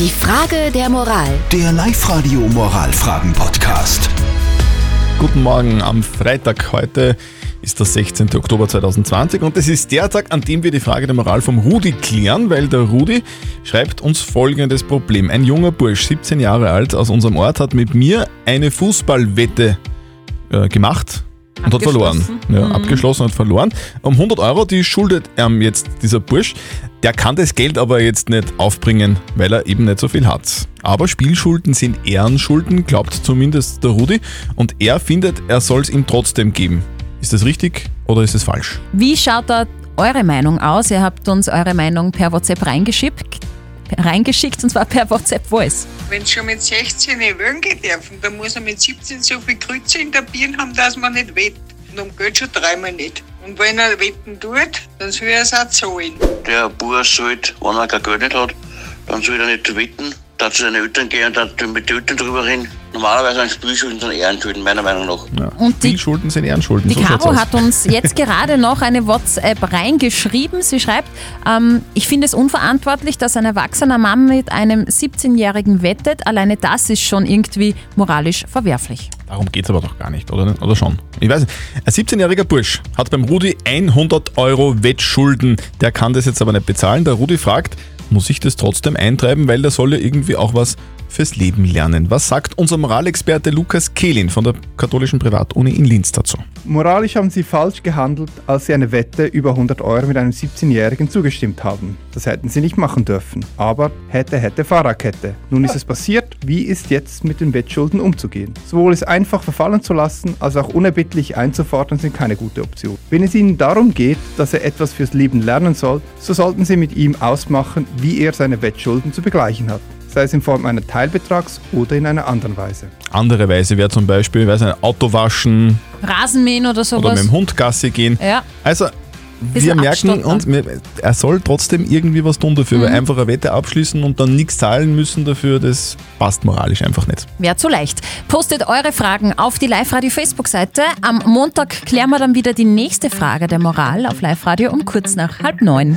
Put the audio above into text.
Die Frage der Moral. Der Live-Radio Moralfragen-Podcast. Guten Morgen am Freitag. Heute ist der 16. Oktober 2020 und es ist der Tag, an dem wir die Frage der Moral vom Rudi klären, weil der Rudi schreibt uns folgendes Problem. Ein junger Bursch, 17 Jahre alt, aus unserem Ort hat mit mir eine Fußballwette äh, gemacht und hat verloren. Ja, Abgeschlossen und verloren. Um 100 Euro, die schuldet ihm jetzt dieser Bursch. Der kann das Geld aber jetzt nicht aufbringen, weil er eben nicht so viel hat. Aber Spielschulden sind Ehrenschulden, glaubt zumindest der Rudi. Und er findet, er soll es ihm trotzdem geben. Ist das richtig oder ist es falsch? Wie schaut da eure Meinung aus? Ihr habt uns eure Meinung per WhatsApp reingeschickt, reingeschickt und zwar per WhatsApp Voice. Wenn sie schon mit 16 wählen gehen dürfen, dann muss er mit 17 so viel Grütze in der Birne haben, dass man nicht wettet. Und um Geld schon dreimal nicht. Und wenn er wetten tut, dann soll er es auch zahlen. Der Bursch sollte, wenn er kein Geld nicht hat, dann soll er nicht wetten, da zu seinen Eltern gehen und dann mit den Eltern drüber reden. Normalerweise sind Spielschulden dann Ehrenschulden, meiner Meinung nach. Ja. Und die- Spielschulden sind Ehrenschulden. Die so Caro hat uns jetzt gerade noch eine WhatsApp reingeschrieben. Sie schreibt, ähm, ich finde es unverantwortlich, dass ein erwachsener Mann mit einem 17-Jährigen wettet. Alleine das ist schon irgendwie moralisch verwerflich. Darum geht es aber doch gar nicht, oder? Oder schon? Ich weiß nicht. Ein 17-jähriger Bursch hat beim Rudi 100 Euro Wettschulden. Der kann das jetzt aber nicht bezahlen. Der Rudi fragt, muss ich das trotzdem eintreiben, weil der soll ja irgendwie auch was fürs Leben lernen. Was sagt unser Moralexperte Lukas Kehlin von der katholischen Privatuni in Linz dazu? Moralisch haben Sie falsch gehandelt, als Sie eine Wette über 100 Euro mit einem 17-Jährigen zugestimmt haben. Das hätten Sie nicht machen dürfen. Aber hätte, hätte Fahrradkette. Nun ist es passiert. Wie ist jetzt mit den Wettschulden umzugehen? Sowohl es einfach verfallen zu lassen, als auch unerbittlich einzufordern, sind keine gute Option. Wenn es Ihnen darum geht, dass er etwas fürs Leben lernen soll, so sollten Sie mit ihm ausmachen, wie er seine Wettschulden zu begleichen hat. Sei es in Form einer Teilbetrags oder in einer anderen Weise. Andere Weise wäre zum Beispiel, weiß nicht, Auto waschen Rasenmähen oder oder sowas. mit dem Hund Gassi gehen. Ja. Also, wir merken uns, er soll trotzdem irgendwie was tun dafür, Mhm. weil einfach eine Wette abschließen und dann nichts zahlen müssen dafür, das passt moralisch einfach nicht. Wäre zu leicht. Postet eure Fragen auf die Live-Radio-Facebook-Seite. Am Montag klären wir dann wieder die nächste Frage der Moral auf Live-Radio um kurz nach halb neun.